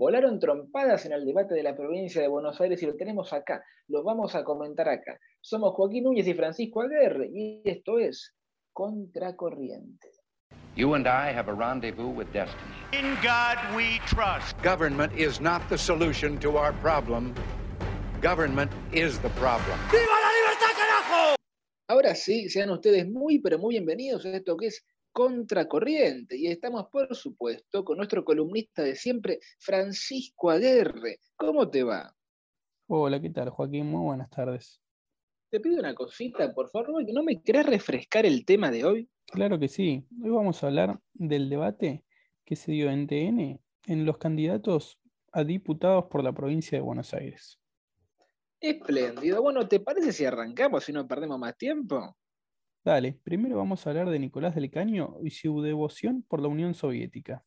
volaron trompadas en el debate de la provincia de Buenos Aires y lo tenemos acá, lo vamos a comentar acá. Somos Joaquín Núñez y Francisco Aguerre y esto es Contracorriente. You and I have a rendezvous with destiny. In God we trust. Government is not the solution to our problem. Government is the problem. ¡Viva la libertad, carajo! Ahora sí, sean ustedes muy, pero muy bienvenidos a esto que es Contracorriente. Y estamos, por supuesto, con nuestro columnista de siempre, Francisco Aguerre. ¿Cómo te va? Hola, ¿qué tal, Joaquín? Muy buenas tardes. Te pido una cosita, por favor, ¿no me querés refrescar el tema de hoy? Claro que sí. Hoy vamos a hablar del debate que se dio en TN en los candidatos a diputados por la provincia de Buenos Aires. Espléndido. Bueno, ¿te parece si arrancamos y no perdemos más tiempo? Dale, primero vamos a hablar de Nicolás del Caño y su devoción por la Unión Soviética.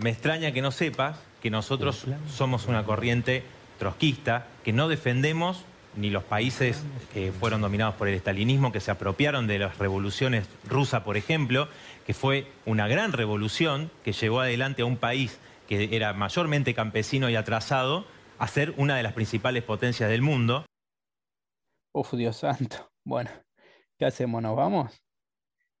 Me extraña que no sepas que nosotros somos una corriente trotskista, que no defendemos ni los países que fueron dominados por el estalinismo, que se apropiaron de las revoluciones rusa, por ejemplo, que fue una gran revolución que llevó adelante a un país que era mayormente campesino y atrasado a ser una de las principales potencias del mundo. Uf, Dios santo. Bueno, ¿qué hacemos? ¿Nos vamos?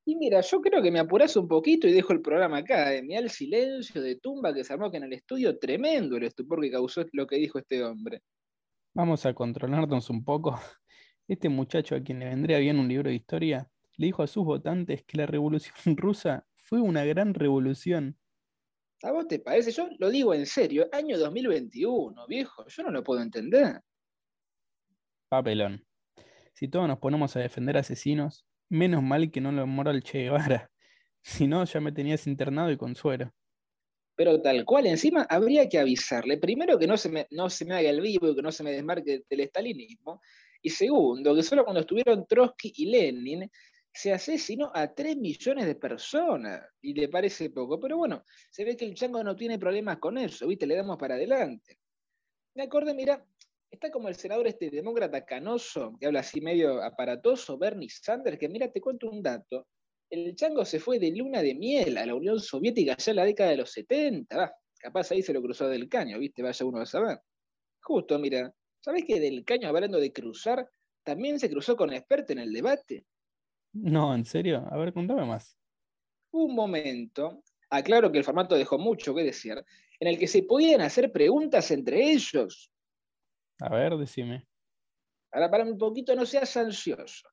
Y mira, yo creo que me apuras un poquito y dejo el programa acá. Eh. Mira el silencio de tumba que se armó que en el estudio, tremendo el estupor que causó lo que dijo este hombre. Vamos a controlarnos un poco. Este muchacho a quien le vendría bien un libro de historia, le dijo a sus votantes que la revolución rusa fue una gran revolución. ¿A vos te parece? Yo lo digo en serio, año 2021, viejo, yo no lo puedo entender. Papelón. Si todos nos ponemos a defender asesinos, menos mal que no lo mora el Che Guevara. Si no, ya me tenías internado y con suero. Pero tal cual, encima habría que avisarle, primero que no se me, no se me haga el vivo y que no se me desmarque del estalinismo, y segundo, que solo cuando estuvieron Trotsky y Lenin se asesinó a 3 millones de personas, y le parece poco, pero bueno, se ve que el chango no tiene problemas con eso, ¿viste? Le damos para adelante. Me acordé, mira, está como el senador este demócrata canoso, que habla así medio aparatoso, Bernie Sanders, que mira, te cuento un dato, el chango se fue de luna de miel a la Unión Soviética ya en la década de los 70. capaz ahí se lo cruzó del caño, ¿viste? Vaya uno a saber. Justo, mira, ¿sabés que del caño, hablando de cruzar, también se cruzó con experto en el debate? No, ¿en serio? A ver, contame más. Un momento, aclaro que el formato dejó mucho que decir, en el que se podían hacer preguntas entre ellos. A ver, decime. Ahora, para un poquito, no seas ansioso.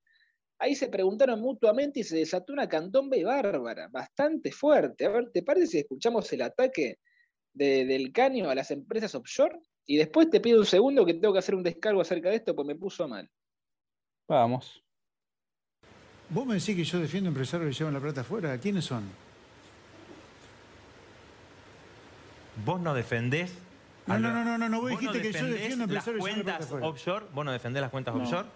Ahí se preguntaron mutuamente y se desató una candombe bárbara, bastante fuerte. A ver, ¿te parece si escuchamos el ataque del caño a las empresas offshore? Y después te pido un segundo que tengo que hacer un descargo acerca de esto porque me puso mal. Vamos. Vos me decís que yo defiendo empresarios que llevan la plata afuera. ¿Quiénes son? Vos no defendés. No, no, no, no, no, no. Vos, dijiste que yo defiendo las cuentas offshore. Vos no defendés las cuentas No. offshore.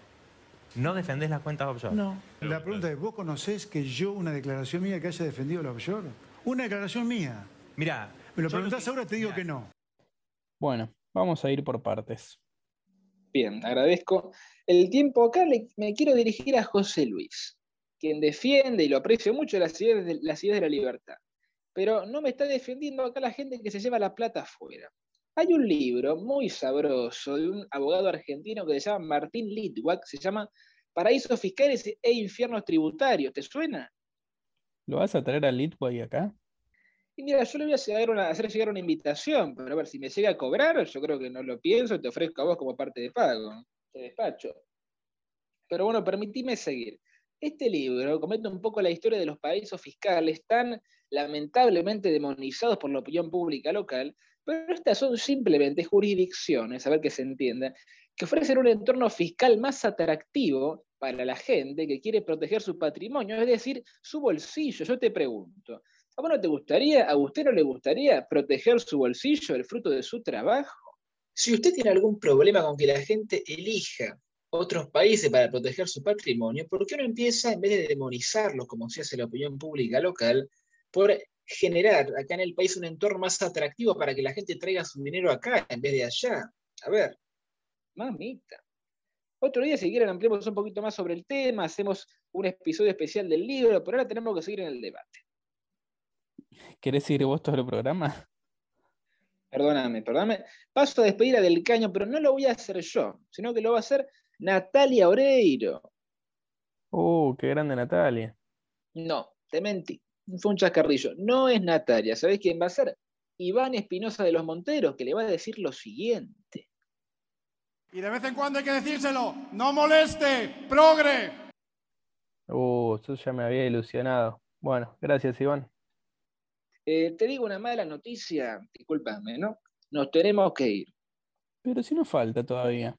No defendés las cuentas offshore. No. La pregunta es, ¿vos conocés que yo una declaración mía que haya defendido la offshore? Una declaración mía. Mirá. Me lo preguntás que- ahora, te digo mirá, que no. Bueno, vamos a ir por partes. Bien, agradezco. El tiempo acá le- me quiero dirigir a José Luis, quien defiende y lo aprecio mucho las ideas de, las ideas de la libertad. Pero no me está defendiendo acá la gente que se lleva la plata afuera. Hay un libro muy sabroso de un abogado argentino que se llama Martín Litwack, se llama Paraísos Fiscales e Infiernos Tributarios. ¿Te suena? ¿Lo vas a traer a Litway acá? Y mira, yo le voy a una- hacer llegar una invitación, pero a ver si me llega a cobrar, yo creo que no lo pienso, te ofrezco a vos como parte de pago. Te despacho. Pero bueno, permitime seguir. Este libro comenta un poco la historia de los paraísos fiscales tan lamentablemente demonizados por la opinión pública local, pero estas son simplemente jurisdicciones, a ver que se entienda, que ofrecen un entorno fiscal más atractivo para la gente que quiere proteger su patrimonio, es decir, su bolsillo. Yo te pregunto, ¿a vos no te gustaría, a usted no le gustaría proteger su bolsillo, el fruto de su trabajo? Si usted tiene algún problema con que la gente elija otros países para proteger su patrimonio, ¿por qué no empieza, en vez de demonizarlo, como se hace la opinión pública local, por generar acá en el país un entorno más atractivo para que la gente traiga su dinero acá en vez de allá? A ver, mamita. Otro día, si quieren, ampliamos un poquito más sobre el tema, hacemos un episodio especial del libro, pero ahora tenemos que seguir en el debate. ¿Querés seguir vos todo el programa? perdóname, perdóname, paso a despedir a Del Caño, pero no lo voy a hacer yo, sino que lo va a hacer Natalia Oreiro. Uh, qué grande Natalia. No, te mentí. Fue un chascarrillo. No es Natalia. ¿Sabés quién va a ser? Iván Espinosa de los Monteros, que le va a decir lo siguiente. Y de vez en cuando hay que decírselo, no moleste, progre. Uh, eso ya me había ilusionado. Bueno, gracias Iván. Eh, te digo una mala noticia, discúlpame, ¿no? Nos tenemos que ir. Pero si no falta todavía.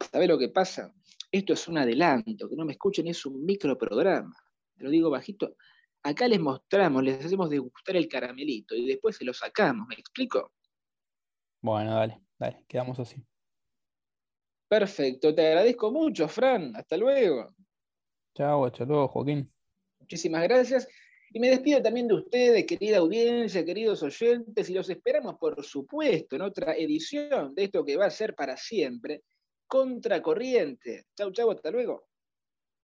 ¿Sabés lo que pasa? Esto es un adelanto, que no me escuchen, es un microprograma. Te lo digo bajito. Acá les mostramos, les hacemos degustar el caramelito y después se lo sacamos, ¿me explico? Bueno, dale, dale, quedamos así. Perfecto, te agradezco mucho, Fran. Hasta luego. Chao, hasta luego, Joaquín. Muchísimas gracias. Y me despido también de ustedes, querida audiencia, queridos oyentes, y los esperamos, por supuesto, en otra edición de esto que va a ser para siempre, Contracorriente. Chau, chau, hasta luego.